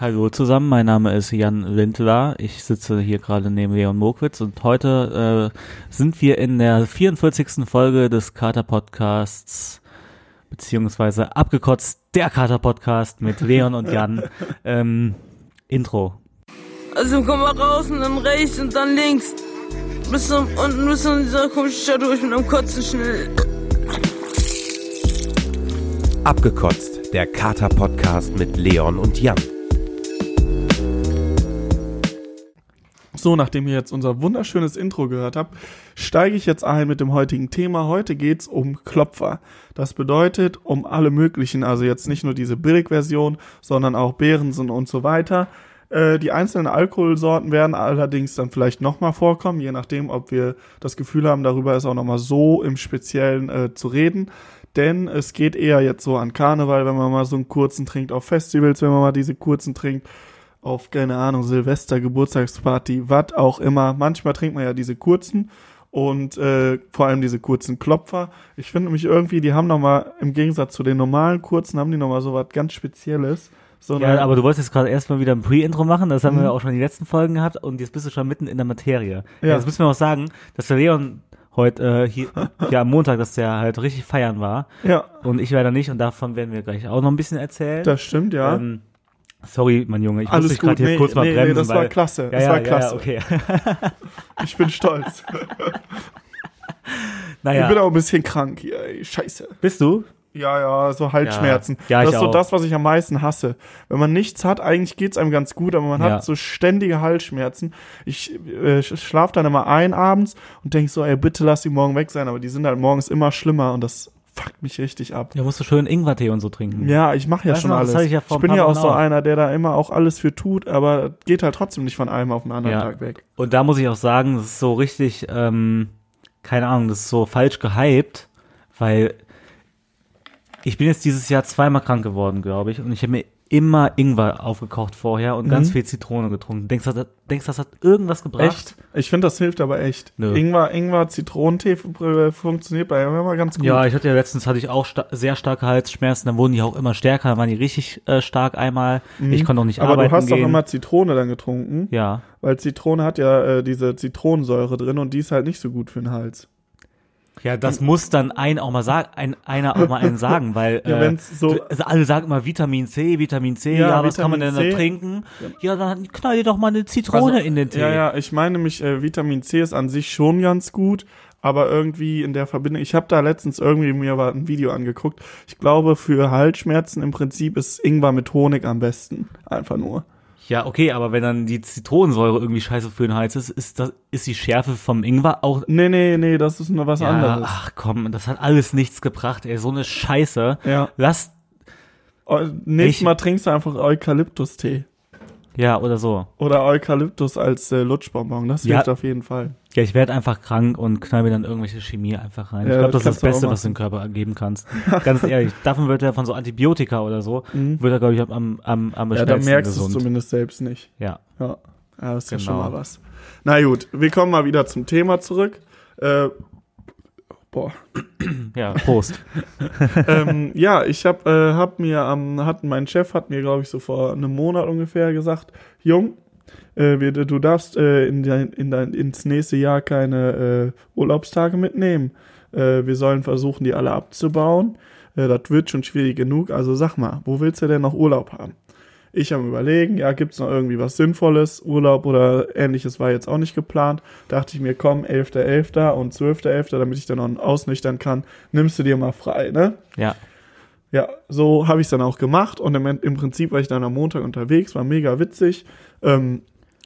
Hallo zusammen, mein Name ist Jan Lindler. Ich sitze hier gerade neben Leon Mokwitz und heute äh, sind wir in der 44. Folge des Kater Podcasts beziehungsweise abgekotzt der Kater Podcast mit Leon und Jan. Ähm, Intro. Also komm mal raus und dann rechts und dann links. Bis zum, unten bis zu dieser komischen Stadt durch mit einem Kotzen schnell. Abgekotzt, der Kater-Podcast mit Leon und Jan. So, nachdem ihr jetzt unser wunderschönes Intro gehört habt, steige ich jetzt ein mit dem heutigen Thema. Heute geht's um Klopfer. Das bedeutet um alle möglichen, also jetzt nicht nur diese Billigversion, sondern auch Behrensen und so weiter. Äh, die einzelnen Alkoholsorten werden allerdings dann vielleicht nochmal vorkommen, je nachdem, ob wir das Gefühl haben, darüber ist auch nochmal so im Speziellen äh, zu reden. Denn es geht eher jetzt so an Karneval, wenn man mal so einen kurzen trinkt, auf Festivals, wenn man mal diese kurzen trinkt auf, keine Ahnung, Silvester, Geburtstagsparty, was auch immer. Manchmal trinkt man ja diese kurzen und äh, vor allem diese kurzen Klopfer. Ich finde mich irgendwie, die haben nochmal, im Gegensatz zu den normalen kurzen, haben die nochmal so was ganz Spezielles. So Ja, aber du wolltest jetzt gerade erstmal wieder ein Pre-Intro machen, das haben Mhm. wir auch schon in den letzten Folgen gehabt und jetzt bist du schon mitten in der Materie. Ja. Ja. Jetzt müssen wir auch sagen, dass der Leon heute äh, hier, ja am Montag, dass der halt richtig feiern war ja, und ich leider nicht und davon werden wir gleich auch noch ein bisschen erzählen. das stimmt, ja. Ähm, sorry, mein Junge, ich Alles muss dich gerade hier nee, kurz mal nee, nee, bremsen. das war weil, klasse, Ja, das ja, war ja, klasse. Ja, okay. ich bin stolz. naja, Ich bin auch ein bisschen krank. Scheiße. bist du? Ja, ja, so Halsschmerzen. Ja, das ich ist so auch. das, was ich am meisten hasse. Wenn man nichts hat, eigentlich geht's einem ganz gut, aber man Ja. hat so ständige Halsschmerzen. Ich äh, schlafe dann immer ein abends und denk so, ey, bitte lass die morgen weg sein, aber die sind halt morgens immer schlimmer und das fuckt mich richtig ab. Ja, musst du schön Ingwertee und so trinken. Ja, ich mache ja Weißt schon noch, alles. ich ja ein bin ja auch so auch. einer, der da immer auch alles für tut, aber geht halt trotzdem nicht von einem auf den anderen Ja. Tag weg. Und da muss ich auch sagen, das ist so richtig, ähm, keine Ahnung, das ist so falsch gehypt, weil ich bin jetzt dieses Jahr zweimal krank geworden, glaube ich, und ich habe mir immer Ingwer aufgekocht vorher und ganz Mhm. viel Zitrone getrunken. Denkst du, das, denkst, du, das hat irgendwas gebracht? Echt? Ich finde, das hilft aber echt. Nö. Ingwer, Ingwer, Zitronentee äh, funktioniert bei mir immer ganz gut. Ja, ich hatte ja letztens hatte ich auch sta sehr starke Halsschmerzen, dann wurden die auch immer stärker, dann waren die richtig äh, stark einmal. Ich konnte auch nicht Mhm. aber arbeiten du hast gehen. doch immer Zitrone dann getrunken. ja. Weil Zitrone hat ja äh, diese Zitronensäure drin und die ist halt nicht so gut für den Hals. Ja, das muss dann ein auch mal sagen, ein, einer auch mal einen sagen, weil Ja, äh, so- also alle sagen immer Vitamin C, Vitamin C, Ja, ja, was kann man denn da trinken? Ja, dann knall dir doch mal eine Zitrone Also, in den Tee. Ja, ja, ich meine nämlich, äh, Vitamin C ist an sich schon ganz gut, aber irgendwie in der Verbindung, ich habe da letztens irgendwie mir mal ein Video angeguckt. Ich glaube, für Halsschmerzen im Prinzip ist Ingwer mit Honig am besten. Einfach nur. Ja, okay, aber wenn dann die Zitronensäure irgendwie scheiße für den Hals ist, ist das ist die Schärfe vom Ingwer auch Nee, nee, nee, das ist nur was ja, anderes. ach komm, das hat alles nichts gebracht, ey, so eine Scheiße. Ja. Lass Eu- Nächstes Mal trinkst du einfach Eukalyptus-Tee. Ja oder so. Oder Eukalyptus als äh, Lutschbonbon. Das Ja. hilft auf jeden Fall. Ja, ich werde einfach krank und knall mir dann irgendwelche Chemie einfach rein. Ja, ich glaube, das das ist das Beste, was du dem Körper geben kannst. Ganz ehrlich, davon wird er von so Antibiotika oder so, wird er, glaube ich, am, am, am, Mhm. Ja, da merkst du es zumindest selbst nicht. Ja. Ja, ja das ist ja Genau. schon mal was. Na gut, wir kommen mal wieder zum Thema zurück. Äh, boah. Ja, Prost. ähm, ja, ich hab, äh, hab mir am, hat, mein Chef hat mir, glaube ich, so vor einem Monat ungefähr gesagt, Jung, äh, wir, du darfst äh, in dein, in dein, ins nächste Jahr keine äh, Urlaubstage mitnehmen. Äh, wir sollen versuchen, die alle abzubauen. Äh, das wird schon schwierig genug. Also sag mal, wo willst du denn noch Urlaub haben? Ich am überlegen, ja, gibt's noch irgendwie was Sinnvolles? Urlaub oder ähnliches war jetzt auch nicht geplant. Dachte ich mir, komm, 11.11. und 12.11., damit ich dann noch ausnüchtern kann, nimmst du dir mal frei, ne? Ja. Ja, so habe ich es dann auch gemacht und im, im Prinzip war ich dann am Montag unterwegs, war mega witzig, ähm,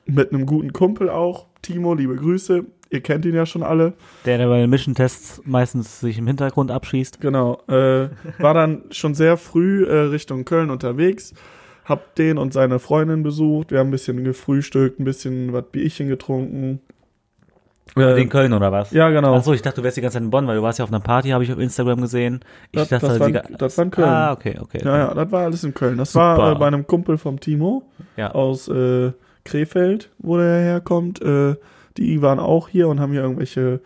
mit einem guten Kumpel auch, Timo, liebe Grüße, ihr kennt ihn ja schon alle, Der, der bei den Mission-Tests meistens sich im Hintergrund abschießt. genau, äh, war dann schon sehr früh äh, Richtung Köln unterwegs, hab den und seine Freundin besucht, wir haben ein bisschen gefrühstückt, ein bisschen was Bierchen getrunken. Äh, in Köln oder was? ja, genau. Achso, ich dachte, du wärst die ganze Zeit in Bonn, weil du warst ja auf einer Party, habe ich auf Instagram gesehen. Ich Das- dachte, das war das war in Köln. Ah, okay, okay. Ja, ja, das war alles in Köln. Das Super. war äh, bei einem Kumpel vom Timo. Ja. aus äh, Krefeld, wo der herkommt. Äh, die waren auch hier und haben hier irgendwelche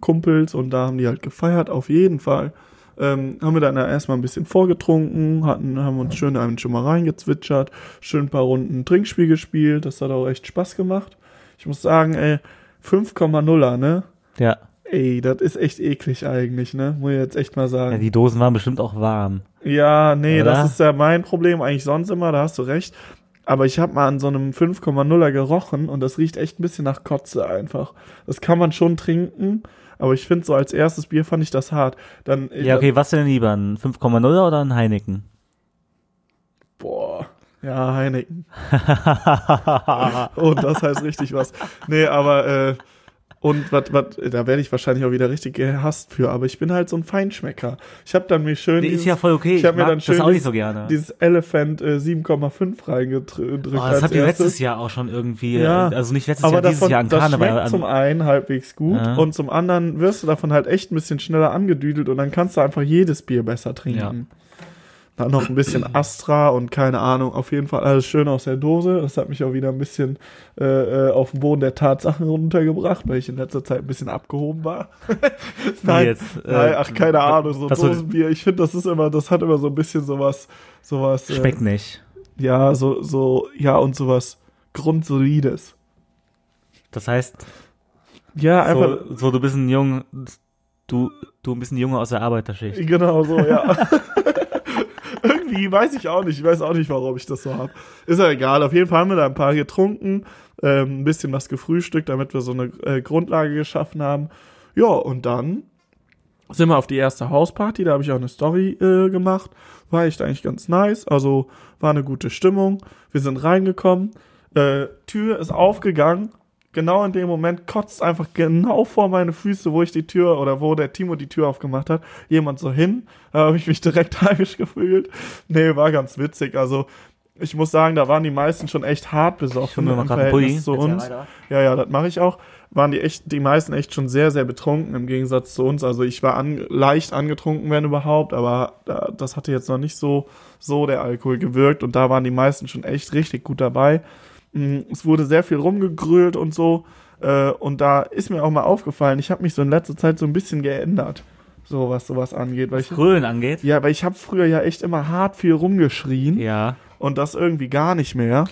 Kumpels und da haben die halt gefeiert, auf jeden Fall. Ähm, haben wir dann erstmal ein bisschen vorgetrunken, hatten, haben uns schön einen schon mal reingezwitschert, schön ein paar Runden Trinkspiel gespielt, das hat auch echt Spaß gemacht. Ich muss sagen, ey, 5,0er, ne? Ja. Ey, das ist echt eklig eigentlich, ne? Muss ich jetzt echt mal ja. sagen. Die Dosen waren bestimmt auch warm. Ja, nee, Oder? das ist ja mein Problem eigentlich sonst immer, da hast du recht. Aber ich habe mal an so einem 5,0er gerochen und das riecht echt ein bisschen nach Kotze einfach. Das kann man schon trinken, aber ich finde so als erstes Bier fand ich das hart. Dann, Ja, okay, was denn lieber? Ein 5,0er oder ein Heineken? Boah. Ja, Heineken. und das heißt richtig was. Nee, aber äh, und was, was, da werde ich wahrscheinlich auch wieder richtig gehasst für, aber ich bin halt so ein Feinschmecker. Ich habe dann mir schön Die ist dieses- ja voll okay. Ich habe mir dann das schön auch nicht dieses, so gerne. dieses Elephant äh, 7,5 reingedrückt. Oh, das habt ihr letztes Jahr auch schon irgendwie, Ja. äh, also nicht letztes aber Jahr, dieses davon, Jahr an das Karneval. schmeckt An, zum einen halbwegs gut Ja. und zum anderen wirst du davon halt echt ein bisschen schneller angedüdelt und dann kannst du einfach jedes Bier besser trinken. Dann noch ein bisschen Astra und keine Ahnung, auf jeden Fall alles schön aus der Dose. Das hat mich auch wieder ein bisschen äh, äh, auf den Boden der Tatsachen runtergebracht, weil ich in letzter Zeit ein bisschen abgehoben war. nein, jetzt, äh, nein, ach keine Ahnung, so Dosenbier. Ich finde, das ist immer, das hat immer so ein bisschen sowas, sowas. äh, schmeckt nicht. ja, so, so, ja und sowas Grundsolides. Das heißt, Ja, einfach, so, so du bist ein Jung, du, du bist ein Junge aus der Arbeiterschicht. Genau so, ja. Irgendwie weiß ich auch nicht. Ich weiß auch nicht, warum ich das so hab. Ist ja egal. Auf jeden Fall haben wir da ein paar getrunken, ähm, ein bisschen was gefrühstückt, damit wir so eine äh, Grundlage geschaffen haben. Ja, und dann sind wir auf die erste Hausparty. Da habe ich auch eine Story äh, gemacht. War echt eigentlich ganz nice. Also war eine gute Stimmung. Wir sind reingekommen. Äh, Tür ist aufgegangen. Genau in dem Moment kotzt einfach genau vor meine Füße, wo ich die Tür oder wo der Timo die Tür aufgemacht hat, jemand so hin. Da habe ich mich direkt heimisch gefühlt. Nee, war ganz witzig. Also ich muss sagen, da waren die meisten schon echt hart besoffen im Verhältnis zu uns. Ja, ja, das mache ich auch. Waren die echt, die meisten echt schon sehr, sehr betrunken im Gegensatz zu uns. Also ich war an, leicht angetrunken, wenn überhaupt, aber da, das hatte jetzt noch nicht so, so der Alkohol gewirkt und da waren die meisten schon echt richtig gut dabei. Mm, Es wurde sehr viel rumgegrölt und so. Äh, und da ist mir auch mal aufgefallen, ich habe mich so in letzter Zeit so ein bisschen geändert, so was sowas angeht. Weil ich, Grölen angeht. ja, weil ich habe früher ja echt immer hart viel rumgeschrien Ja. und das irgendwie gar nicht mehr.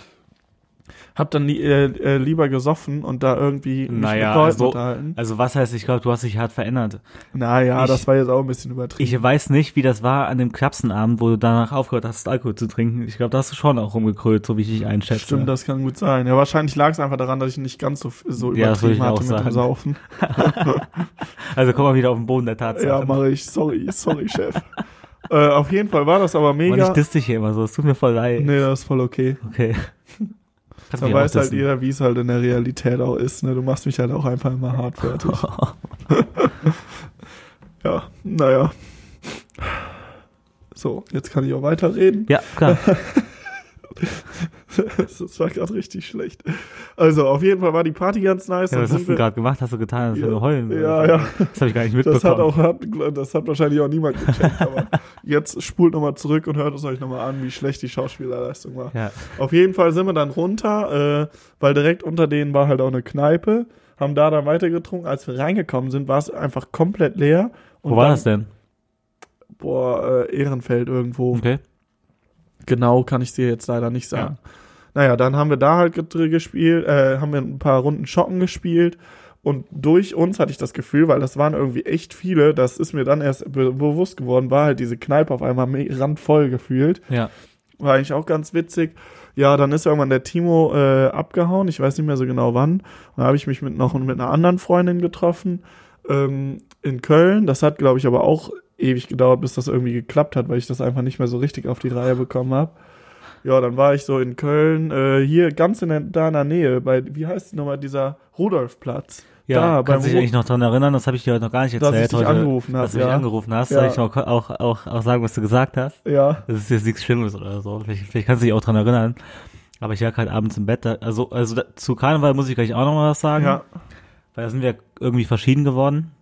Hab dann li äh, äh, lieber gesoffen und da irgendwie mich Naja, mit Leuten also, unterhalten. also was heißt, ich glaube, du hast dich hart verändert. Naja, ich- das war jetzt auch ein bisschen übertrieben. Ich weiß nicht, wie das war an dem Klapsenabend, wo du danach aufgehört hast, Alkohol zu trinken. Ich glaube, da hast du schon auch rumgekrölt, so wie ich dich einschätze. Stimmt, das kann gut sein. Ja, wahrscheinlich lag es einfach daran, dass ich nicht ganz so, so Ja, übertrieben ich auch hatte mit dem sagen. Saufen. Also komm mal wieder auf den Boden der Tatsache. Ja, mache ich. Sorry, sorry, Chef. äh, auf jeden Fall war das aber Und ich mega. diss dich hier immer so, es tut mir voll leid. Nee, das ist voll okay. Okay. Kannst Da mich auch weiß halt jeder, wie es halt in der Realität auch ist. Ne? Du machst mich halt auch einfach immer hart fertig. ja, naja. So, jetzt kann ich auch weiterreden. Ja, klar. das war gerade richtig schlecht. Also, auf jeden Fall war die Party ganz nice. Ja, was hast du wir- gerade gemacht? Hast du getan, als Ja, du heulen ja, ja. Das habe ich gar nicht mitbekommen. Das hat auch, hat, das hat wahrscheinlich auch niemand gecheckt, aber jetzt spult nochmal zurück und hört es euch nochmal an, wie schlecht die Schauspielerleistung war. ja. Auf jeden Fall sind wir dann runter, äh, weil direkt unter denen war halt auch eine Kneipe, haben da dann weitergetrunken. Als wir reingekommen sind, war es einfach komplett leer. Und Wo war dann, das denn? Boah, äh, Ehrenfeld irgendwo. Okay. Genau kann ich dir jetzt leider nicht sagen. Naja, dann haben wir da halt gespielt, äh, haben wir ein paar Runden Schocken gespielt und durch uns hatte ich das Gefühl, weil das waren irgendwie echt viele, das ist mir dann erst be bewusst geworden, war halt diese Kneipe auf einmal randvoll gefühlt. Ja. War eigentlich auch ganz witzig. Ja, dann ist irgendwann der Timo äh, abgehauen, ich weiß nicht mehr so genau wann. Und da habe ich mich mit noch mit einer anderen Freundin getroffen ähm, in Köln. Das hat, glaube ich, aber auch ewig gedauert, bis das irgendwie geklappt hat, weil ich das einfach nicht mehr so richtig auf die Reihe bekommen habe. Ja, dann war ich so in Köln, äh, hier ganz in der, da in der Nähe, bei, wie heißt nochmal dieser Rudolfplatz? Ja, da, kannst dich eigentlich noch dran erinnern? Das habe ich dir heute noch gar nicht Dass erzählt. ich dich heute, angerufen hab, Dass du mich ja. angerufen hast. Ja. Soll ich noch auch, auch, auch sagen, was du gesagt hast? Ja, Das ist jetzt nichts Schlimmes oder so. Vielleicht, vielleicht kannst du dich auch dran erinnern. Aber ich lag halt abends im Bett. Also, also zu Karneval muss ich gleich auch noch mal was sagen. ja, Weil da sind wir irgendwie verschieden geworden.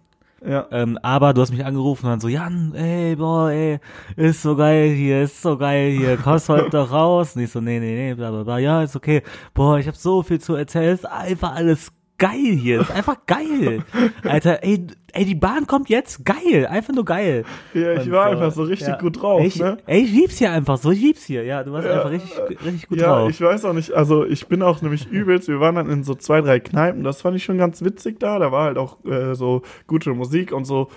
Ja. Ähm, aber du hast mich angerufen und dann so, Jan, ey, boah, ey, ist so geil hier, ist so geil hier, kommst heute doch raus. Und ich so, nee, nee, nee, bla, bla, bla, ja, ist okay. Boah, ich habe so viel zu erzählen, ist einfach alles geil hier. Das ist einfach geil. Alter, ey, ey, die Bahn kommt jetzt. Geil. Einfach nur geil. Ja, ich Und war einfach so richtig ja. gut drauf, ey, ich, ne? Ey, ich lieb's hier einfach so. Ich lieb's hier. Ja, du warst einfach richtig, richtig gut ja, drauf. ich weiß auch nicht, also ich bin auch nämlich übelst, wir waren dann in so zwei, drei Kneipen, das fand ich schon ganz witzig da, da war halt auch äh, so gute Musik und so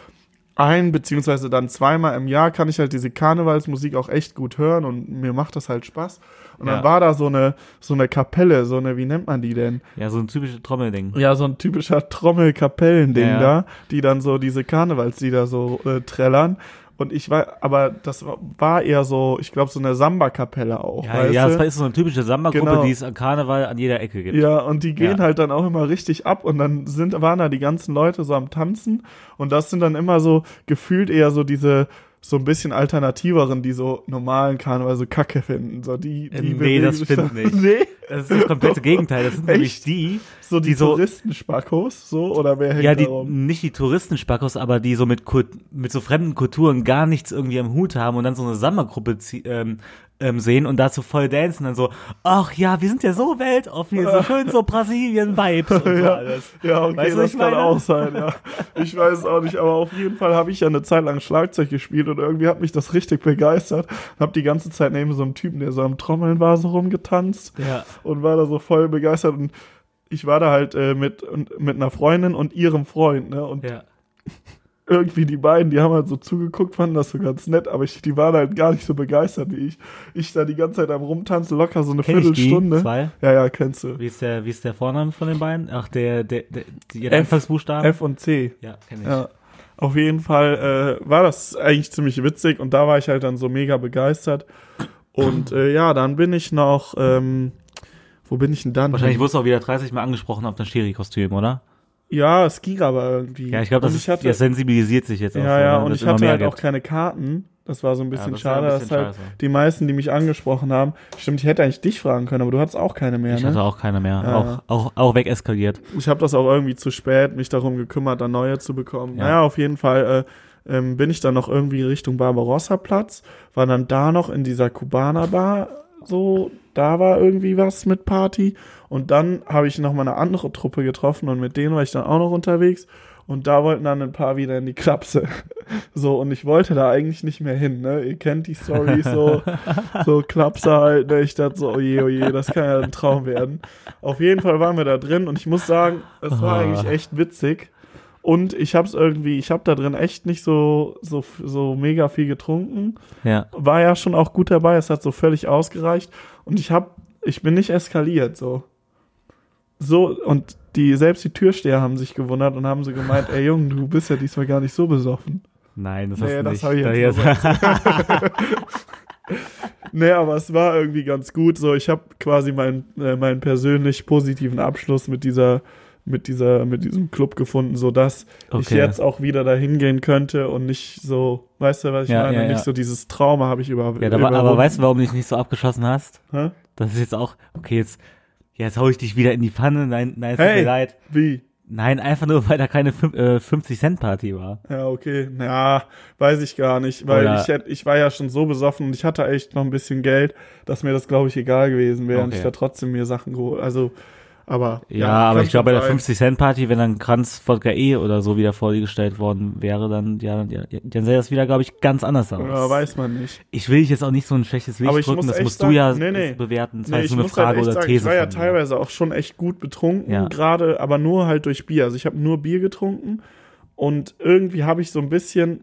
ein, beziehungsweise dann zweimal im Jahr kann ich halt diese Karnevalsmusik auch echt gut hören und mir macht das halt Spaß. Und dann Ja. war da so eine, so eine Kapelle, so eine, wie nennt man die denn? ja, so ein typisches Trommelding. Ja, so ein typischer Trommel-Kapellending Ja. da, die dann so diese Karnevalslieder so äh, trällern. Und ich war, aber das war- eher so, ich glaube, so eine Samba-Kapelle auch. Ja, ja, das ist so eine typische Samba-Gruppe, Genau. die es an Karneval an jeder Ecke gibt. Ja, und die gehen Ja. halt dann auch immer richtig ab und dann sind, waren da die ganzen Leute so am Tanzen und das sind dann immer so gefühlt eher so diese so ein bisschen alternativeren, die so normalen Karneval so kacke finden. So die, die Äh, nee, das stimmt nicht. Nee, Das ist das komplette Gegenteil. Das sind nämlich Echt? die, so die, Die so- Touristenspackos, so oder wer hängt ja, die, darum? nicht die Touristenspackos, aber die so mit, mit so fremden Kulturen gar nichts irgendwie am Hut haben und dann so eine Sommergruppe zie- ähm, ähm, sehen und dazu voll dancen dann so, ach ja, wir sind ja so weltoffen, so schön so Brasilien-Vibes und so Ja, alles. ja, okay, Weißt du, das ich kann auch sein, ja. Ich weiß es auch nicht, aber auf jeden Fall habe ich ja eine Zeit lang Schlagzeug gespielt und irgendwie hat mich das richtig begeistert. Hab die ganze Zeit neben so einem Typen, der so am Trommeln war, so rumgetanzt. Ja. und war da so voll begeistert und ich war da halt äh, mit mit einer Freundin und ihrem Freund, ne? Und Ja. Irgendwie die beiden, die haben halt so zugeguckt, fanden das so ganz nett, aber ich, die waren halt gar nicht so begeistert wie ich. Ich da die ganze Zeit am rumtanzen, locker so eine Kenn Viertelstunde. zwei? Ja, ja, kennst du. Wie ist der, wie ist der Vorname von den beiden? Ach, der, der, der die F. Anfangsbuchstaben? F und C. Ja, kenn ich. Ja. Auf jeden Fall äh, war das eigentlich ziemlich witzig und da war ich halt dann so mega begeistert. Und äh, ja, dann bin ich noch, ähm, wo bin ich denn dann? Wahrscheinlich wurdest du auch wieder 30 Mal angesprochen auf dein Schiri-Kostüm, oder? Ja, es ging aber irgendwie. Ja, ich glaube, das, ich hatte, das sensibilisiert sich jetzt auch. Ja, so, ja, ne, und ich hatte halt auch gibt. keine Karten. Das war so ein bisschen das ja ein schade, bisschen dass halt scheiße. die meisten, die mich angesprochen haben, stimmt, ich hätte eigentlich dich fragen können, aber du hattest auch keine mehr, Ich ne? hatte auch keine mehr. Ja. Auch, auch, auch wegeskaliert. Ich habe das auch irgendwie zu spät mich darum gekümmert, da neue zu bekommen. Ja. Naja, auf jeden Fall äh, ähm, bin ich dann noch irgendwie Richtung Barbarossa-Platz, war dann da noch in dieser Kubaner-Bar, so, da war irgendwie was mit Party. Und dann habe ich noch mal eine andere Truppe getroffen und mit denen war ich dann auch noch unterwegs. Und da wollten dann ein paar wieder in die Klapse. So, und ich wollte da eigentlich nicht mehr hin, ne? Ihr kennt die Story so, so Klapse halt, ne? Ich dachte so, oje, oje, das kann ja ein Traum werden. Auf jeden Fall waren wir da drin und ich muss sagen, es war Ah. eigentlich echt witzig. Und ich hab's irgendwie, ich hab da drin echt nicht so, so, so mega viel getrunken. Ja. War ja schon auch gut dabei, es hat so völlig ausgereicht. Und ich hab, ich bin nicht eskaliert, so. So, und die, selbst die Türsteher haben sich gewundert und haben so gemeint, ey Junge, du bist ja diesmal gar nicht so besoffen. Nein, das Nee, hast du das nicht. hab ich Da jetzt jetzt- Nee, aber es war irgendwie ganz gut. So, ich habe quasi meinen äh, meinen persönlich positiven Abschluss mit dieser mit dieser mit diesem Club gefunden, so dass ich Okay. jetzt auch wieder dahin gehen könnte und nicht so, weißt du, was ich Ja, meine? ja, ja. Nicht so dieses Trauma habe ich über. ja, da, war- aber weißt du, warum du dich nicht so abgeschossen hast? Hä? Das ist jetzt auch, okay, jetzt, jetzt hau ich dich wieder in die Pfanne. Nein, nein, es tut Hey. mir leid. Wie? Nein, einfach nur, weil da keine äh, 50-Cent-Party war. Ja, okay. Ja, weiß ich gar nicht, weil Oder- ich hätt, ich war ja schon so besoffen und ich hatte echt noch ein bisschen Geld, dass mir das glaube ich egal gewesen wäre und Okay. ich da trotzdem mir Sachen geholt. Also, aber Ja, aber kann ich glaube, bei der sein. 50-Cent-Party, wenn dann Kranz Vodka E oder so wieder vorgestellt worden wäre, dann, ja, ja, dann sähe das wieder, glaube ich, ganz anders aus. Ja, weiß man nicht. ich will dich jetzt auch nicht so ein schlechtes Licht Aber ich drücken, muss das musst sagen- du ja nee, nee. bewerten. Das Nee, war jetzt nur eine halt Frage echt oder sagen, These. ich war ja teilweise auch schon echt gut betrunken, Ja. gerade, aber nur halt durch Bier. Also ich habe nur Bier getrunken und irgendwie habe ich so ein bisschen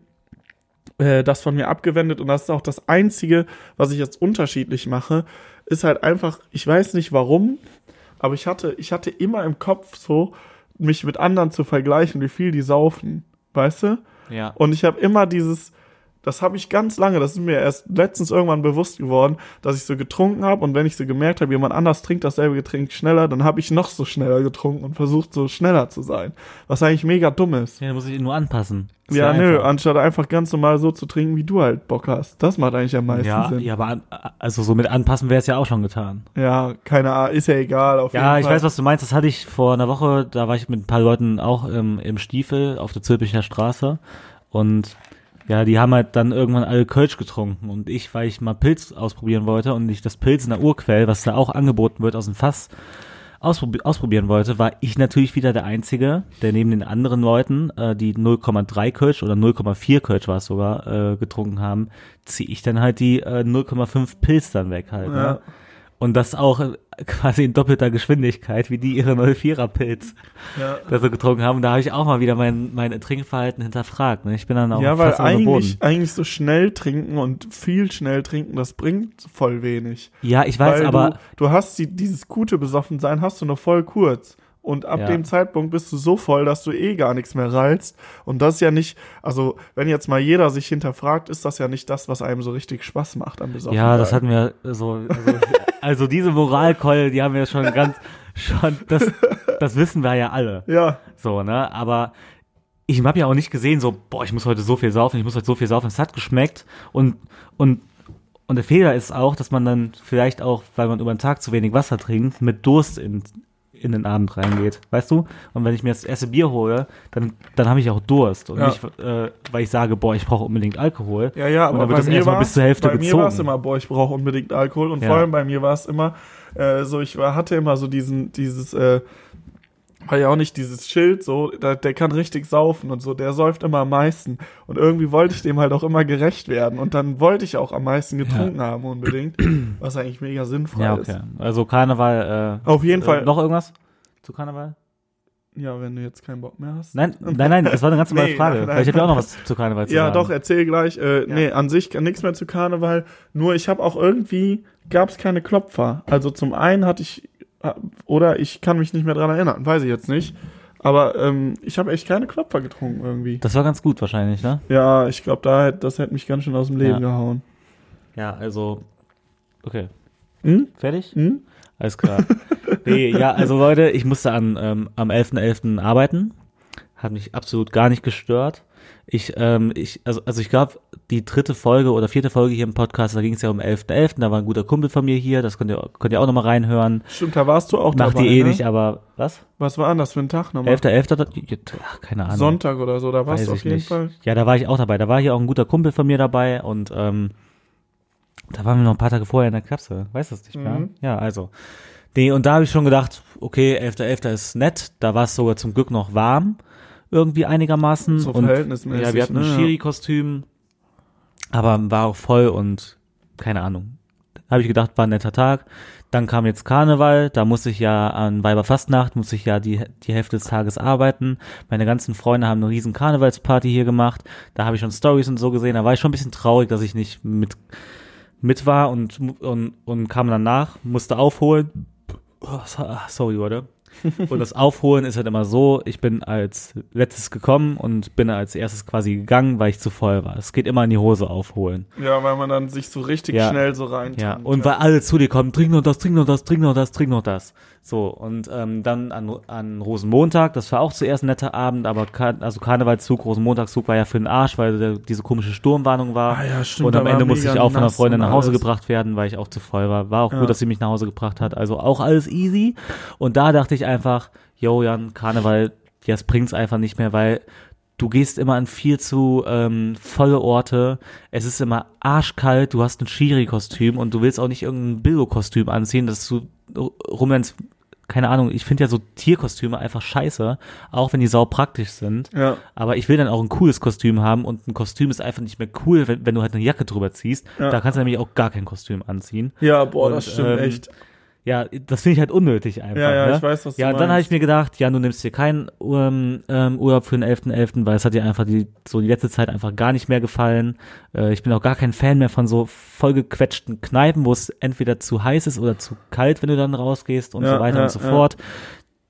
äh, das von mir abgewendet und das ist auch das Einzige, was ich jetzt unterschiedlich mache, ist halt einfach, ich weiß nicht warum, aber ich hatte, ich hatte immer im Kopf so, mich mit anderen zu vergleichen, wie viel die saufen, weißt du? Ja. Und ich habe immer dieses, das habe ich ganz lange, das ist mir erst letztens irgendwann bewusst geworden, dass ich so getrunken habe und wenn ich so gemerkt habe, jemand anders trinkt dasselbe Getränk schneller, dann habe ich noch so schneller getrunken und versucht so schneller zu sein. Was eigentlich mega dumm ist. Ja, da muss ich ihn nur anpassen. Ist Ja, nö, einfach. anstatt einfach ganz normal so zu trinken, wie du halt Bock hast. Das macht eigentlich am meisten ja, Sinn. ja, aber an, also so mit anpassen wäre es ja auch schon getan. Ja, keine Ahnung, ist ja egal. Auf Ja, jeden ich Fall. weiß, was du meinst. Das hatte ich vor einer Woche. Da war ich mit ein paar Leuten auch ähm, im Stiefel auf der Zülpicher Straße. Und ja, die haben halt dann irgendwann alle Kölsch getrunken. Und ich, weil ich mal Pilz ausprobieren wollte und ich das Pilz in der Urquell, was da auch angeboten wird aus dem Fass, ausprobi ausprobieren wollte, war ich natürlich wieder der Einzige, der neben den anderen Leuten, äh, die 0,3 Kölsch oder 0,4 Kölsch war es sogar, äh, getrunken haben, ziehe ich dann halt die äh, 0,5 Pilz dann weg halt. Ja. Ne? Und das auch quasi in doppelter Geschwindigkeit, wie die ihre 04er Pilz Ja. da so getrunken haben. Und da habe ich auch mal wieder mein, mein Trinkverhalten hinterfragt. Ne? Ich bin dann auch Ja, weil eigentlich, eigentlich so schnell trinken und viel schnell trinken, das bringt voll wenig. Ja, ich weiß, weil aber du, du hast die, dieses gute Besoffensein hast du noch voll kurz. Und ab Ja. dem Zeitpunkt bist du so voll, dass du eh gar nichts mehr reizt. Und das ist ja nicht, also wenn jetzt mal jeder sich hinterfragt, ist das ja nicht das, was einem so richtig Spaß macht am Besoffensein. Ja, das hatten wir so, also, also diese Moralkeule, die haben wir schon ganz, schon, das, das wissen wir ja alle. Ja, So, ne, aber ich habe ja auch nicht gesehen, so, boah, ich muss heute so viel saufen, ich muss heute so viel saufen. Es hat geschmeckt und, und, und der Fehler ist auch, dass man dann vielleicht auch, weil man über den Tag zu wenig Wasser trinkt, mit Durst in, in den Abend reingeht, weißt du? Und wenn ich mir das erste Bier hole, dann, dann habe ich auch Durst und Ja. nicht, äh, weil ich sage, boah, ich brauche unbedingt Alkohol. ja, ja, Und aber dann wird bei das mir erstmal bis zur Hälfte bei mir war es gezogen. immer, boah, ich brauche unbedingt Alkohol. Und Ja. vor allem bei mir war es immer äh, so, ich war, hatte immer so diesen, dieses, äh, war ja auch nicht dieses Schild so, der, der kann richtig saufen und so, der säuft immer am meisten. Und irgendwie wollte ich dem halt auch immer gerecht werden. Und dann wollte ich auch am meisten getrunken haben unbedingt, was eigentlich mega sinnvoll Ja, ist. okay. Also Karneval, äh, Auf jeden äh, Fall. Noch irgendwas zu Karneval? Ja, wenn du jetzt keinen Bock mehr hast. Nein, nein, nein, das war eine ganz normale Nee, Frage. nein, weil ich habe ja auch nein. noch was zu Karneval zu Ja, sagen. doch, erzähl gleich. Äh, Nee, an sich nichts mehr zu Karneval. Nur ich habe auch irgendwie, gab es keine Klopfer. Also zum einen hatte ich, oder ich kann mich nicht mehr dran erinnern, weiß ich jetzt nicht. Aber ähm, ich habe echt keine Klopfer getrunken irgendwie. Das war ganz gut wahrscheinlich, ne? Ja, ich glaube, da hätt- das hätte mich ganz schön aus dem Leben Ja. gehauen. Ja, also, okay. Hm? Fertig? Hm? Alles klar. nee, ja, also Leute, ich musste an, ähm, am 11.11. arbeiten. Hat mich absolut gar nicht gestört. Ich, ähm, ich, also, also ich glaube, die dritte Folge oder vierte Folge hier im Podcast, da ging es ja um 11.11., da war ein guter Kumpel von mir hier, das könnt ihr, könnt ihr auch nochmal reinhören. Stimmt, da warst du auch Macht dabei. ihr eh ne? nicht, aber was? Was war das für ein Tag nochmal? 11.11., da- ach, keine Ahnung. Sonntag oder so, da warst Weiß du auf jeden nicht. Fall. Ja, da war ich auch dabei. Da war hier auch ein guter Kumpel von mir dabei und ähm, da waren wir noch ein paar Tage vorher in der Kapsel. Weißt du das nicht mehr? Mhm. Ja, also. Nee, und da habe ich schon gedacht, okay, 11.11. ist nett. Da war es sogar zum Glück noch warm. Irgendwie einigermaßen. So und, verhältnismäßig, Ja, wir hatten ein ne? Ja. Schiri-Kostüm. Aber war auch voll und keine Ahnung. Habe ich gedacht, war ein netter Tag. Dann kam jetzt Karneval, da musste ich ja an Weiberfastnacht, musste ich ja die, die Hälfte des Tages arbeiten. Meine ganzen Freunde haben eine riesen Karnevalsparty hier gemacht. Da habe ich schon Stories und so gesehen. Da war ich schon ein bisschen traurig, dass ich nicht mit, mit war und, und, und kam dann nach, musste aufholen. Oh, ah, sorry, Leute. Und das Aufholen ist halt immer so, ich bin als letztes gekommen und bin als erstes quasi gegangen, weil ich zu voll war. Es geht immer in die Hose aufholen. Ja, weil man dann sich so richtig Ja. schnell so rein. Ja, und weil alle zu dir kommen, trink noch das, trink noch das, trink noch das, trink noch das. So, und ähm, dann an, an Rosenmontag, das war auch zuerst ein netter Abend, aber Kar also Karnevalszug, Rosenmontagszug war ja für den Arsch, weil der, diese komische Sturmwarnung war. Ah ja, stimmt, und am Ende musste ich auch von einer Freundin und nach Hause gebracht werden, weil ich auch zu voll war. War auch Ja. gut, dass sie mich nach Hause gebracht hat. Also auch alles easy. Und da dachte ich einfach, yo Jan, Karneval, das bringt's einfach nicht mehr, weil du gehst immer an viel zu ähm, volle Orte. Es ist immer arschkalt, du hast ein Schiri-Kostüm und du willst auch nicht irgendein Billo-Kostüm anziehen, dass du rumrennst. Keine Ahnung, ich finde ja so Tierkostüme einfach scheiße, auch wenn die sau praktisch sind. Ja. Aber ich will dann auch ein cooles Kostüm haben und ein Kostüm ist einfach nicht mehr cool, wenn, wenn du halt eine Jacke drüber ziehst. Ja. Da kannst du nämlich auch gar kein Kostüm anziehen. Ja, boah, Und, das stimmt ähm, echt. Ja, das finde ich halt unnötig einfach. Ja, ja, ne? ich weiß, was du Ja, und dann habe meinst. ich mir gedacht, ja, du nimmst dir keinen ähm, Urlaub für den 11.11., weil es hat dir einfach die, so die letzte Zeit einfach gar nicht mehr gefallen. Äh, ich bin auch gar kein Fan mehr von so vollgequetschten Kneipen, wo es entweder zu heiß ist oder zu kalt, wenn du dann rausgehst und Ja, so weiter ja, und so ja.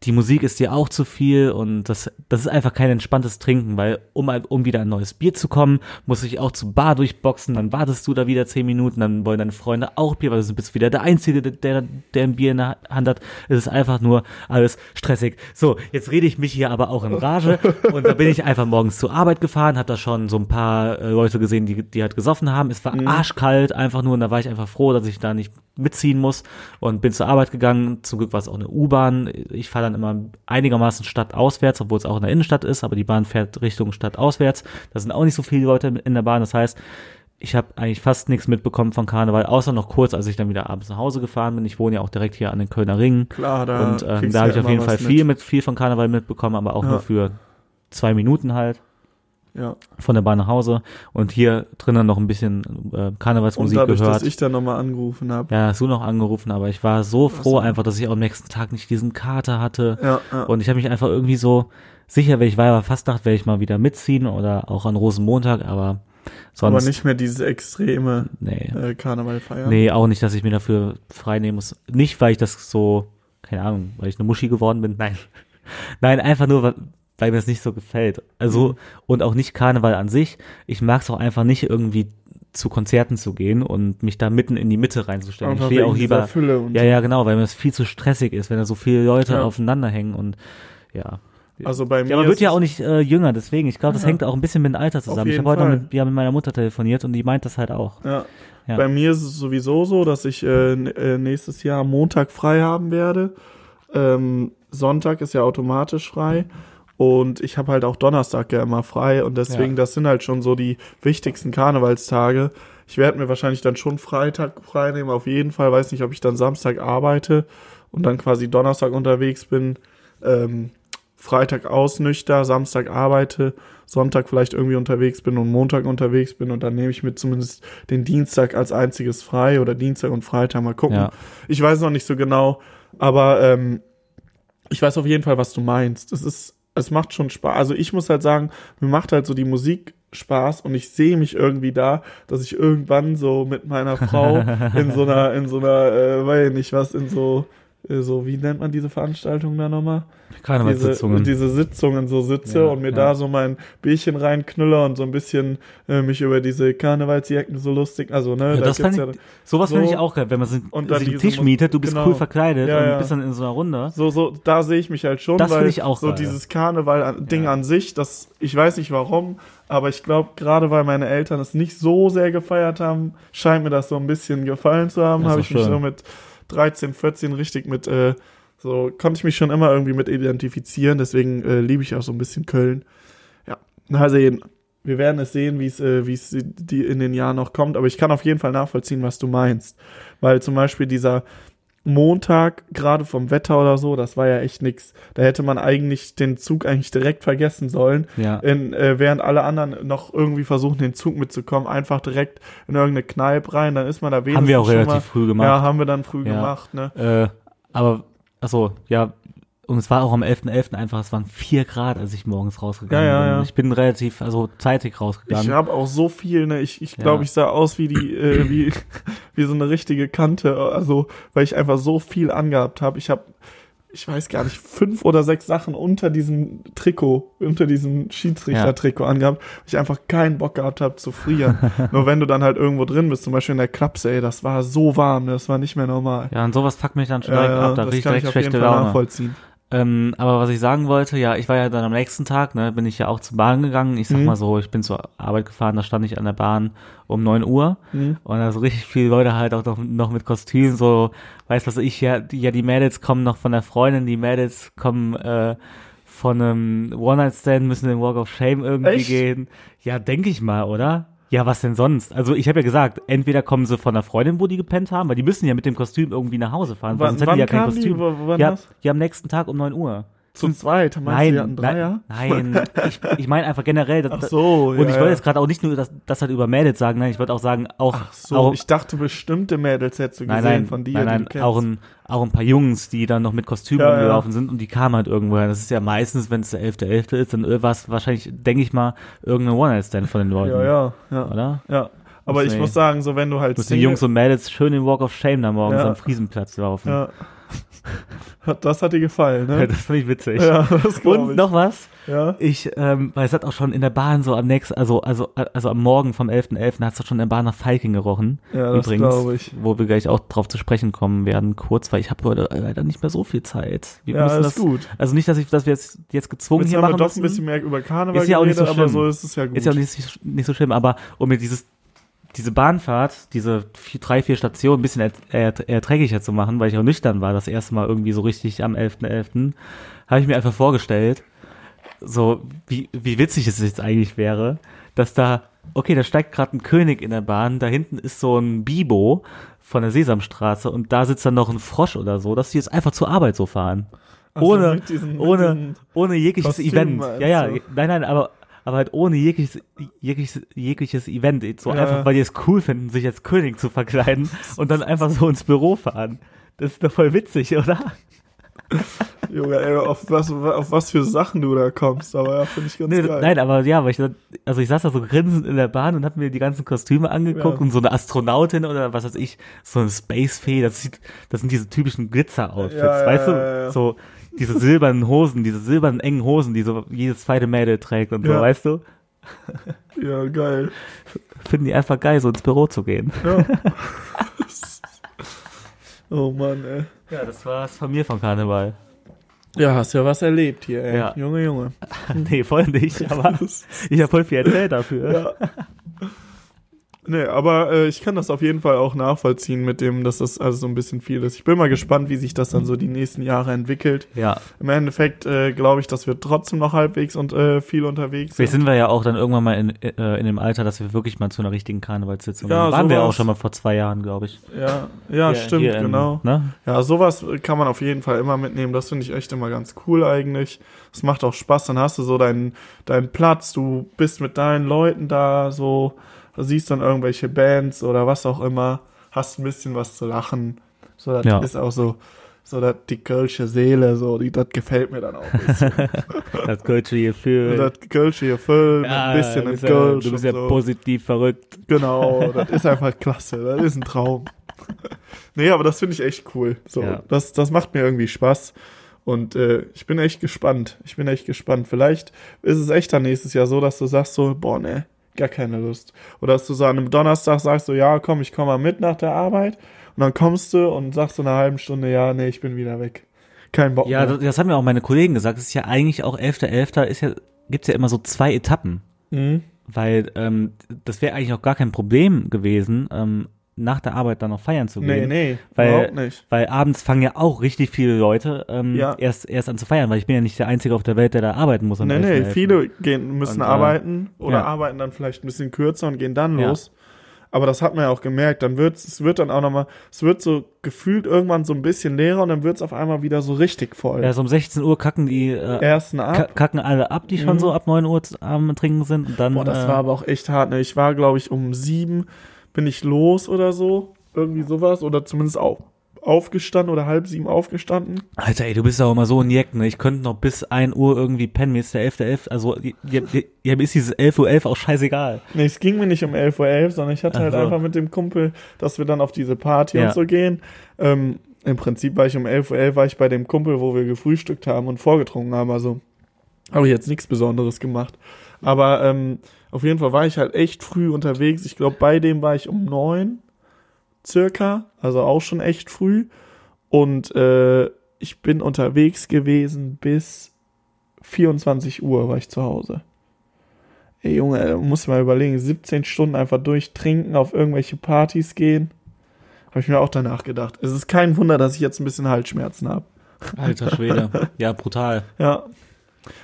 Die Musik ist dir auch zu viel und das, das ist einfach kein entspanntes Trinken, weil um, um wieder ein neues Bier zu kommen, muss ich auch zur Bar durchboxen, dann wartest du da wieder zehn Minuten, dann wollen deine Freunde auch Bier, weil du bist wieder der Einzige, der, der, ein Bier in der Hand hat. Es ist einfach nur alles stressig. So, jetzt rede ich mich hier aber auch in Rage und da bin ich einfach morgens zur Arbeit gefahren, habe da schon so ein paar äh, Leute gesehen, die, die halt gesoffen haben. Es war arschkalt einfach nur und da war ich einfach froh, dass ich da nicht mitziehen muss und bin zur Arbeit gegangen. Zum Glück war es auch eine U-Bahn. Ich fahre dann immer einigermaßen stadtauswärts, obwohl es auch in der Innenstadt ist, aber die Bahn fährt Richtung stadtauswärts. Da sind auch nicht so viele Leute in der Bahn. Das heißt, ich habe eigentlich fast nichts mitbekommen von Karneval, außer noch kurz, als ich dann wieder abends nach Hause gefahren bin. Ich wohne ja auch direkt hier an den Kölner Ringen. Klar, da und ähm, da habe ich auf jeden Fall was viel mit viel von Karneval mitbekommen, aber auch Ja. nur für zwei Minuten halt Ja. von der Bahn nach Hause und hier drinnen noch ein bisschen äh, Und Karnevalsmusik dadurch, gehört. dass ich dann nochmal angerufen habe. ja, hast du noch angerufen, aber ich war so froh so. einfach, dass ich auch am nächsten Tag nicht diesen Kater hatte. Ja, ja. Und ich habe mich einfach irgendwie so sicher, weil ich war ja fast dachte, werde ich mal wieder mitziehen oder auch an Rosenmontag, aber sonst aber nicht mehr dieses extreme nee. äh, Karneval feiern. Nee, auch nicht, dass ich mir dafür frei nehmen muss. Nicht, weil ich das so, keine Ahnung, weil ich eine Muschi geworden bin. Nein. Nein, einfach nur, weil, mir das nicht so gefällt. Also, Mhm. und auch nicht Karneval an sich. Ich mag es auch einfach nicht irgendwie zu Konzerten zu gehen und mich da mitten in die Mitte reinzustellen. Einfach ich stehe auch lieber. Ja, ja, genau, weil mir das viel zu stressig ist, wenn da so viele Leute Ja. aufeinander hängen und ja. Also bei mir Ja, man wird ja auch nicht äh, jünger, deswegen. Ich glaube, das Ja. hängt auch ein bisschen mit dem Alter zusammen. Ich habe heute mit, ja, mit meiner Mutter telefoniert und die meint das halt auch. Ja. Ja. Bei mir ist es sowieso so, dass ich äh, äh, nächstes Jahr Montag frei haben werde. Ähm, Sonntag ist ja automatisch frei. Und ich habe halt auch Donnerstag ja immer frei. Und deswegen, Ja. das sind halt schon so die wichtigsten Karnevalstage. Ich werde mir wahrscheinlich dann schon Freitag frei nehmen, auf jeden Fall. Weiß nicht, ob ich dann Samstag arbeite und dann quasi Donnerstag unterwegs bin. Ähm, Freitag ausnüchter, Samstag arbeite, Sonntag vielleicht irgendwie unterwegs bin und Montag unterwegs bin und dann nehme ich mir zumindest den Dienstag als einziges frei oder Dienstag und Freitag mal gucken. Ja. Ich weiß noch nicht so genau, aber ähm, ich weiß auf jeden Fall, was du meinst. Es ist, es macht schon Spaß. Also ich muss halt sagen, mir macht halt so die Musik Spaß und ich sehe mich irgendwie da, dass ich irgendwann so mit meiner Frau in so einer, in so einer, äh, weiß ich nicht was, in so, so, wie nennt man diese Veranstaltung da nochmal? Karnevalssitzungen. diese Sitzungen so sitze Ja, und mir ja. da so mein Bierchen reinknüller und so ein bisschen äh, mich über diese Karnevalsjacken so lustig, also ne, Ja, da das gibt's ja, ich, sowas so- finde ich auch geil, wenn man sich, Und sich einen Tisch mietet, du bist genau. cool verkleidet und bist dann in so einer Runde. so, so, da sehe ich mich halt schon, Das weil finde ich auch so geil. dieses Karneval-Ding an sich, das, ich weiß nicht warum, aber ich glaube, gerade weil meine Eltern es nicht so sehr gefeiert haben, scheint mir das so ein bisschen gefallen zu haben, habe ich mich schön. so mit 13, 14 richtig mit, äh, so konnte ich mich schon immer irgendwie mit identifizieren, deswegen äh, liebe ich auch so ein bisschen Köln. Ja, mal sehen. Wir werden es sehen, wie es äh, wie es die in den Jahren noch kommt, aber ich kann auf jeden Fall nachvollziehen, was du meinst, weil zum Beispiel dieser Montag, gerade vom Wetter oder so, das war ja echt nix. Da hätte man eigentlich den Zug eigentlich direkt vergessen sollen. Ja. In, äh, während alle anderen noch irgendwie versuchen, den Zug mitzukommen, einfach direkt in irgendeine Kneipe rein, dann ist man da wenigstens Haben wir auch relativ mal, früh gemacht. Ja, haben wir dann früh Ja. gemacht, ne? Äh, aber, achso, ja, und es war auch am 11.11. einfach, es waren vier Grad, als ich morgens rausgegangen Ja, ja, bin. ja. Ich bin relativ, also zeitig rausgegangen. Ich habe auch so viel, ne? Ich, ich glaube, ich sah aus wie die, äh, wie, wie so eine richtige Kante, also, weil ich einfach so viel angehabt habe. Ich habe, ich weiß gar nicht, fünf oder sechs Sachen unter diesem Trikot, unter diesem Schiedsrichter-Trikot angehabt, weil ich einfach keinen Bock gehabt habe zu frieren. Nur wenn du dann halt irgendwo drin bist, zum Beispiel in der Klapse, ey, das war so warm, ne? das war nicht mehr normal. ja, und sowas fuckt mich dann schon direkt ab, da kann direkt ich auf jeden schlechte Fall Laune. nachvollziehen. Ähm, aber was ich sagen wollte, ja, ich war ja dann am nächsten Tag, ne, bin ich ja auch zur Bahn gegangen. Ich sag Mhm. mal so, ich bin zur Arbeit gefahren, da stand ich an der Bahn um 9 Uhr Mhm. und da so richtig viele Leute halt auch noch, noch mit Kostümen, so, weiß was ich, ja, die, ja, die Mädels kommen noch von der Freundin, die Mädels kommen äh, von einem One-Night-Stand, müssen den Walk of Shame irgendwie Echt? gehen. Ja, denke ich mal, oder? Ja, was denn sonst? Also ich habe ja gesagt, entweder kommen sie von der Freundin, wo die gepennt haben, weil die müssen ja mit dem Kostüm irgendwie nach Hause fahren, weil sonst hätten die ja kein die? Kostüm. Wann Ja, das? ja, am nächsten Tag um 9 Uhr. Zu zweit, meinst Nein, du, hatten Dreier? nein, nein, ich, ich meine einfach generell. Das, Ach so, und ja, ich wollte ja. jetzt gerade auch nicht nur das, das halt über Mädels sagen, nein, ich wollte auch sagen, auch, Ach so, auch ich dachte bestimmte Mädels hättest du nein, gesehen nein, von dir, nein, nein, auch ein, auch ein paar Jungs, die dann noch mit Kostümen Ja, ja. rumgelaufen sind und die kamen halt irgendwoher. Das ist ja meistens, wenn es der 11.11. ist, dann war es wahrscheinlich, denke ich mal, irgendeine One-Night-Stand von den Leuten. ja, ja, ja. Oder? Ja, aber ich nee. muss sagen, so wenn du halt Müssen die Jungs und Mädels schön den Walk of Shame da morgens Ja. am Friesenplatz laufen. ja. Hat- Das hat dir gefallen, Ja, ne? das fand ich witzig. Ja, das und ich. noch was? ja. Ich, ähm, weil es hat auch schon in der Bahn so am nächsten, also, also, also am Morgen vom 11.11. hat es doch schon in der Bahn nach Falking gerochen. Ja, das glaube ich. wo wir gleich auch drauf zu sprechen kommen werden, kurz, weil ich habe heute leider nicht mehr so viel Zeit. Wir Ja, ist das, gut. Also nicht, dass ich, dass wir jetzt, jetzt gezwungen Jetzt hier machen doch müssen. ein bisschen mehr über Karneval Ist ja auch nicht so aber schlimm. so ist es ja gut. Ist ja auch nicht, nicht so schlimm, aber um mir dieses, diese Bahnfahrt, diese vier, drei, vier Stationen ein bisschen ert, ert, erträglicher zu machen, weil ich auch nüchtern war, das erste Mal irgendwie so richtig am 11.11., habe ich mir einfach vorgestellt, so wie, wie witzig es jetzt eigentlich wäre, dass da okay, da steigt gerade ein König in der Bahn, da hinten ist so ein Bibo von der Sesamstraße und da sitzt dann noch ein Frosch oder so, dass die jetzt einfach zur Arbeit so fahren. Also ohne, diesen- ohne, ohne jegliches Kostümen Event. Ja, ja, nein, nein, aber, aber halt ohne jegliches, jegliches, jegliches Event. So Ja. einfach, weil die es cool finden, sich als König zu verkleiden und dann einfach so ins Büro fahren. Das ist doch voll witzig, oder? Junge, ey, auf was, auf was für Sachen du da kommst, aber ja, finde ich ganz Nee, geil. nein, aber ja, weil ich also ich saß da so grinsend in der Bahn und hab mir die ganzen Kostüme angeguckt Ja. und so eine Astronautin oder was weiß ich, so eine Space-Fee, das sieht, das sind diese typischen Glitzer-Outfits, Ja, weißt du? ja, ja. So, diese silbernen Hosen, diese silbernen engen Hosen, die so jedes zweite Mädel trägt und so, Ja. weißt du? Ja, geil. Finden die einfach geil, so ins Büro zu gehen. Ja. oh Mann, ey. Ja, das war's von mir von Karneval. Ja, hast ja was erlebt hier, ey. Ja. Junge, Junge. nee, voll nicht, aber ich habe voll viel erzählt dafür. Ja. Nee, aber äh, ich kann das auf jeden Fall auch nachvollziehen mit dem, dass das also so ein bisschen viel ist. Ich bin mal gespannt, wie sich das dann so die nächsten Jahre entwickelt. Ja, Im Endeffekt äh, glaube ich, dass wir trotzdem noch halbwegs und äh, viel unterwegs vielleicht sind. sind wir ja auch dann irgendwann mal in, äh, in dem Alter, dass wir wirklich mal zu einer richtigen Karnevalssitzung Ja, gehen. Waren wir auch schon mal vor zwei Jahren, glaube ich. Ja, ja, Hier- stimmt, in- genau. Ne? Ja, sowas kann man auf jeden Fall immer mitnehmen. Das finde ich echt immer ganz cool eigentlich. Es macht auch Spaß. Dann hast du so deinen, deinen Platz. Du bist mit deinen Leuten da, so, siehst dann irgendwelche Bands oder was auch immer. Hast ein bisschen was zu lachen. So, das Ja. ist auch so, so das, die kölsche Seele, so, die, das gefällt mir dann auch ein bisschen. Das kölsche Gefühl. Das kölsche Gefühl mit ein bisschen in ja, Kölsch du bist ja so. positiv verrückt. Genau, das ist einfach klasse. Das ist ein Traum. nee, aber das finde ich echt cool. So, Ja. das, das macht mir irgendwie Spaß. Und äh, ich bin echt gespannt. Ich bin echt gespannt. Vielleicht ist es echt dann nächstes Jahr so, dass du sagst so, boah, ne, gar keine Lust. Oder dass du so an einem Donnerstag sagst so, ja, komm, ich komme mal mit nach der Arbeit. Und dann kommst du und sagst so eine halben Stunde, ja, nee, ich bin wieder weg. Kein Bock Ja, mehr. das, das haben ja auch meine Kollegen gesagt. Es ist ja eigentlich auch 11.11. ist ja, gibt's ja immer so zwei Etappen. Mhm. Weil ähm, das wäre eigentlich auch gar kein Problem gewesen, ähm, nach der Arbeit dann noch feiern zu Nee, gehen. nee, Weil, überhaupt nicht. weil abends fangen ja auch richtig viele Leute ähm, Ja. erst, erst an zu feiern, weil ich bin ja nicht der Einzige auf der Welt, der da arbeiten muss. Nee, nee, 11.11.. viele gehen, müssen Und, äh, arbeiten oder ja. arbeiten dann vielleicht ein bisschen kürzer und gehen dann Ja. los. Aber das hat man ja auch gemerkt. Dann wird's, es wird dann auch nochmal, es wird so gefühlt irgendwann so ein bisschen leerer und dann wird's auf einmal wieder so richtig voll. Ja, so um 16 Uhr kacken die äh, Ersten ab. kacken alle ab, die schon Mhm. so ab 9 Uhr am Trinken sind. Und dann, Boah, das äh, war aber auch echt hart. Ne? Ich war, glaube ich, um sieben bin ich los oder so. Irgendwie sowas. Oder zumindest auch aufgestanden oder halb sieben aufgestanden. Alter, ey, du bist ja auch immer so ein Jeck, ne? Ich könnte noch bis 1 Uhr irgendwie pennen. Mir ist der 11.11. Also, ja, ja, mir ist dieses 11.11 Uhr auch scheißegal. Nee, es ging mir nicht um 11.11 Uhr, sondern ich hatte Ach halt so. einfach mit dem Kumpel, dass wir dann auf diese Party Ja. und so gehen. Ähm, Im Prinzip war ich um 11.11 Uhr war ich bei dem Kumpel, wo wir gefrühstückt haben und vorgetrunken haben. Also habe ich jetzt nichts Besonderes gemacht. Aber ähm, auf jeden Fall war ich halt echt früh unterwegs. Ich glaube, bei dem war ich um neun circa, also auch schon echt früh. Und äh, ich bin unterwegs gewesen bis 24 Uhr war ich zu Hause. Ey Junge, muss mal überlegen, 17 Stunden einfach durchtrinken, auf irgendwelche Partys gehen. Habe ich mir auch danach gedacht. Es ist kein Wunder, dass ich jetzt ein bisschen Halsschmerzen habe. Alter Schwede. ja, brutal. Ja.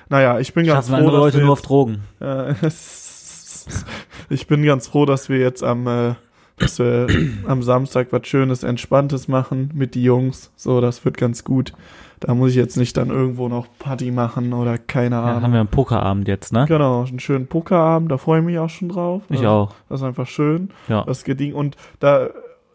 Naja, ich bin ganz Schaffen froh, andere dass Leute wir nur auf Drogen. äh, ich bin ganz froh, dass wir jetzt am, äh, dass wir am Samstag was Schönes, Entspanntes machen mit die Jungs. So, das wird ganz gut. Da muss ich jetzt nicht dann irgendwo noch Party machen oder keine Ja, Ahnung. haben wir einen Pokerabend jetzt, ne? Genau, einen schönen Pokerabend, da freue ich mich auch schon drauf. Ich Also, auch. Das ist einfach schön. Ja. Das Geding. Und da,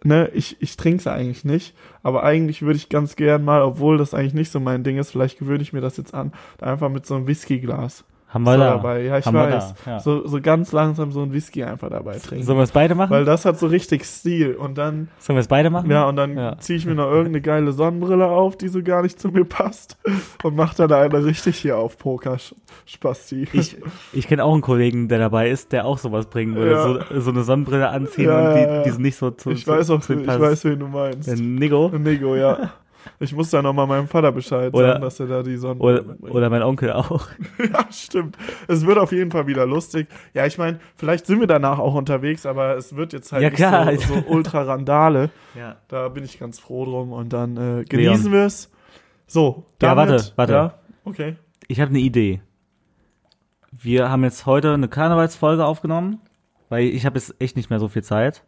ne, ich, ich trinke es eigentlich nicht, aber eigentlich würde ich ganz gern mal, obwohl das eigentlich nicht so mein Ding ist, vielleicht gewöhne ich mir das jetzt an, einfach mit so einem Whiskyglas. Haben wir so da. dabei. Ja, ich Haben wir weiß. da, ja. So, so ganz langsam so ein Whisky einfach dabei trinken. Sollen wir es beide machen? Weil das hat so richtig Stil. Und dann, Sollen wir es beide machen? ja, und dann Ja. ziehe ich mir noch irgendeine geile Sonnenbrille auf, die so gar nicht zu mir passt. Und mach dann eine richtig hier auf Poker-Spasti. Ich, ich kenne auch einen Kollegen, der dabei ist, der auch sowas bringen würde. Ja. So, so eine Sonnenbrille anziehen und die, die sind nicht so zu. Ich zu, weiß auch, zu ich weiß, wen du meinst. Der Nigo Nigo, ja. Ich muss da nochmal meinem Vater Bescheid Oder- sagen, dass er da die Sonnenbrille oder, oder mein Onkel auch. Ja, stimmt. Es wird auf jeden Fall wieder lustig. Ja, ich meine, vielleicht sind wir danach auch unterwegs, aber es wird jetzt halt Ja, klar. so, so ultra Randale. Ja. Da bin ich ganz froh drum und dann äh, genießen wir es. So, Ja, damit, warte, warte. Ja, okay. Ich habe eine Idee. Wir haben jetzt heute eine Karnevalsfolge aufgenommen weil ich habe jetzt echt nicht mehr so viel Zeit.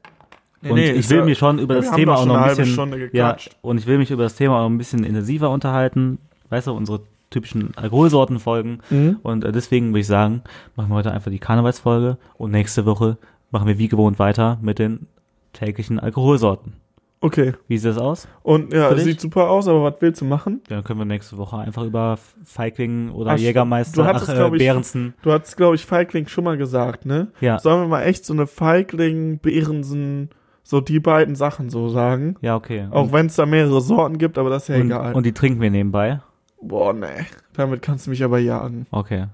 Nee, und nee, ich will ja- mich schon über das Thema auch noch ein bisschen ja, und ich will mich über das Thema auch ein bisschen intensiver unterhalten. Weißt du, unsere typischen Alkoholsorten folgen Mhm. und äh, deswegen würde ich sagen, machen wir heute einfach die Karnevalsfolge und nächste Woche machen wir wie gewohnt weiter mit den täglichen Alkoholsorten. Okay. Wie sieht das aus? Und ja, sieht super aus, aber was willst du machen? Dann können wir nächste Woche einfach über Feigling oder Ach, Jägermeister, du hattest, ach, äh, ich, Behrensen. Du hast, glaube ich, Feigling schon mal gesagt, ne? Ja, Sollen wir mal echt so eine Feigling, Behrensen, so die beiden Sachen so sagen? ja, okay. Auch wenn es da mehrere Sorten gibt, aber das ist ja und, egal. und die trinken wir nebenbei. Boah, nee. Damit kannst du mich aber jagen. Okay.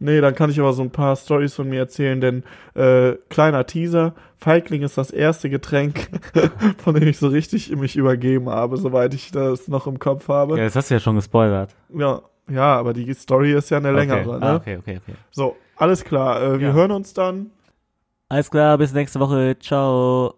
Nee, dann kann ich aber so ein paar Stories von mir erzählen, denn äh, kleiner Teaser, Feigling ist das erste Getränk, von dem ich so richtig mich übergeben habe, soweit ich das noch im Kopf habe. Ja, das hast du ja schon gespoilert. Ja, ja, aber die Story ist ja eine längere, okay. ne? Ah, okay, okay, okay. So, alles klar, äh, wir Ja. hören uns dann. Alles klar, bis nächste Woche. Ciao.